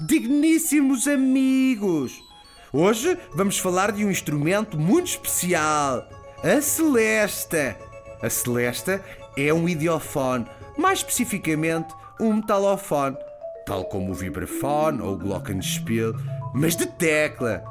digníssimos amigos! Hoje vamos falar de um instrumento muito especial, a celesta. A celesta é um idiofone, mais especificamente um metalofone, tal como o vibrafone ou o glockenspiel, mas de tecla.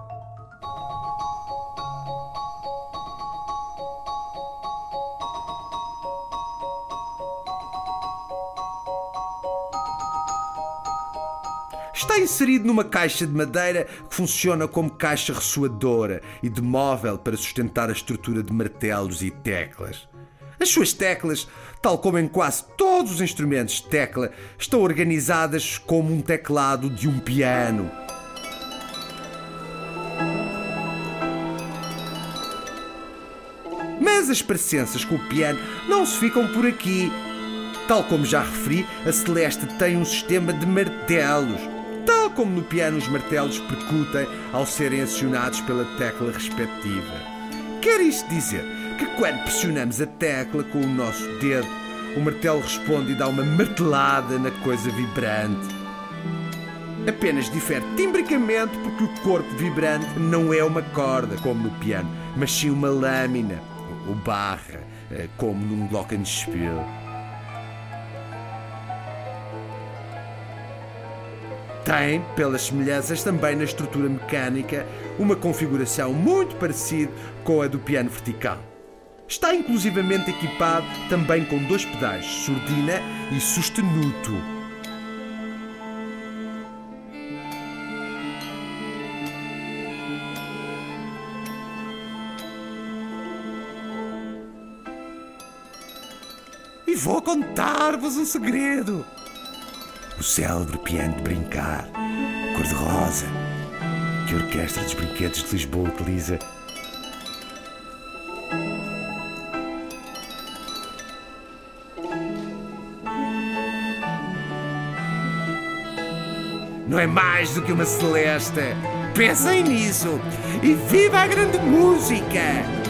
Está inserido numa caixa de madeira que funciona como caixa ressoadora e de móvel para sustentar a estrutura de martelos e teclas. As suas teclas, tal como em quase todos os instrumentos de tecla, estão organizadas como um teclado de um piano. Mas as parecenças com o piano não se ficam por aqui. Tal como já referi, a Celeste tem um sistema de martelos. Como no piano os martelos percutem ao serem acionados pela tecla respectiva. Quer isto dizer que quando pressionamos a tecla com o nosso dedo, o martelo responde e dá uma martelada na coisa vibrante. Apenas difere timbricamente porque o corpo vibrante não é uma corda, como no piano, mas sim uma lâmina, ou barra, eh, como num glockenspiel. Tem, pelas semelhanças também na estrutura mecânica, uma configuração muito parecida com a do piano vertical. Está inclusivamente equipado também com dois pedais, surdina e sustenuto. E vou contar-vos um segredo. O célebre piano de brincar, cor-de-rosa, que a Orquestra dos Brinquedos de Lisboa utiliza. Não é mais do que uma celeste. Pensem nisso e viva a grande música!